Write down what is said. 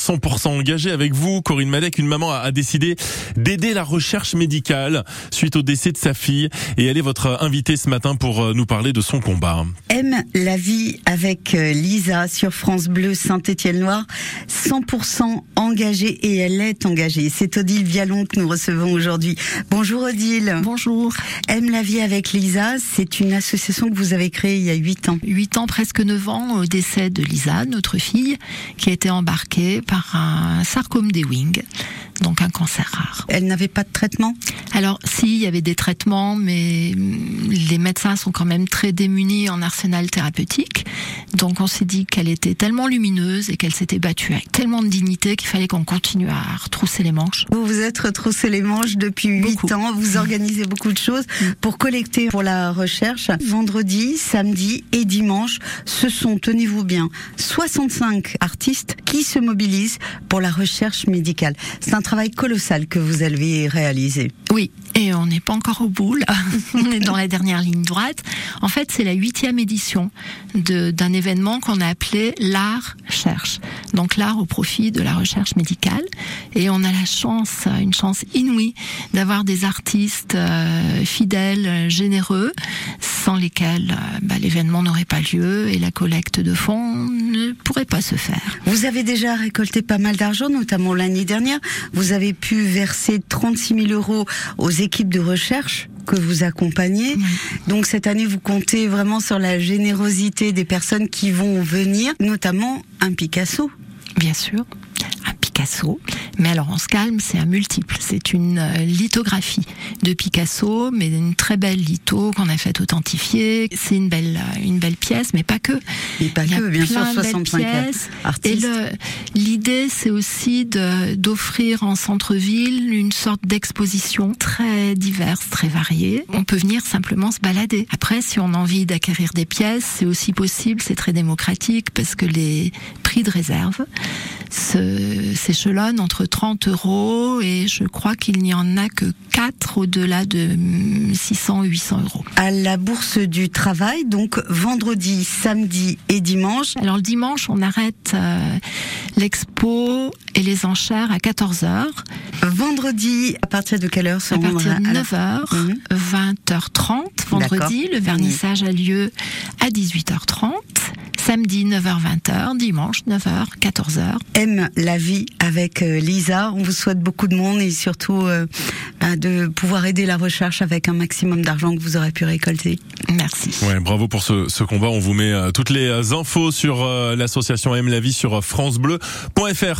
100% engagée avec vous. Corinne Malek, une maman a décidé d'aider la recherche médicale suite au décès de sa fille et elle est votre invitée ce matin pour euh, nous parler de son combat. Aime la vie avec euh, Lisa sur France Bleu Saint-Étienne-Noir, 100% engagée et elle est engagée. C'est Odile Vialon que nous recevons aujourd'hui. Bonjour Odile. Bonjour. Aime la vie avec Lisa, c'est une association que vous avez créée il y a 8 ans. 8 ans, presque 9 ans au décès de Lisa, notre fille, qui a été embarquée par un sarcome des wings donc un cancer rare. Elle n'avait pas de traitement? Alors si, il y avait des traitements, mais les médecins sont quand même très démunis en arsenal thérapeutique. Donc on s'est dit qu'elle était tellement lumineuse et qu'elle s'était battue avec tellement de dignité qu'il fallait qu'on continue à retrousser les manches. Vous vous êtes retroussé les manches depuis 8 ans, vous organisez beaucoup de choses pour collecter pour la recherche. Vendredi, samedi et dimanche, ce sont, tenez-vous bien, 65 artistes qui se mobilisent pour la recherche médicale. C'est un travail colossal que vous avez réalisé. Oui, et on n'est pas encore au bout on est dans la dernière ligne droite. En fait, c'est la huitième édition d'un événement qu'on a appelé l'art cherche. Donc l'art au profit de la recherche médicale. Et on a la chance, une chance inouïe, d'avoir des artistes euh, fidèles, généreux, sans lesquels euh, bah, l'événement n'aurait pas lieu et la collecte de fonds ne pourrait pas se faire. Vous avez déjà récolté pas mal d'argent, notamment l'année dernière. Vous avez pu verser 36 000 euros aux équipes de recherche que vous accompagnez. Donc cette année, vous comptez vraiment sur la générosité des personnes qui vont venir, notamment un Picasso. Bien sûr. Picasso. Mais alors on se calme, c'est un multiple. C'est une euh, lithographie de Picasso, mais une très belle litho qu'on a fait authentifier. C'est une belle, euh, une belle pièce, mais pas que. Et pas que, bien sûr, 65 pièces. Et l'idée, c'est aussi d'offrir en centre-ville une sorte d'exposition très diverse, très variée. On peut venir simplement se balader. Après, si on a envie d'acquérir des pièces, c'est aussi possible, c'est très démocratique parce que les prix de réserve s'échelonnent entre 30 euros et je crois qu'il n'y en a que 4 au-delà de 600 800 euros. À la Bourse du Travail, donc vendredi, samedi et dimanche. Alors le dimanche, on arrête euh, l'expo et les enchères à 14h. Vendredi, à partir de quelle heure À partir de 9h, 20h30. Mhm. Vendredi, le vernissage a lieu à 18h30 samedi 9h-20h, dimanche 9h, 14h. Aime la vie avec euh, Lisa. On vous souhaite beaucoup de monde et surtout euh, bah, de pouvoir aider la recherche avec un maximum d'argent que vous aurez pu récolter. Merci. Ouais, bravo pour ce, ce combat. On vous met euh, toutes les infos sur l'association Aime la vie sur francebleu.fr.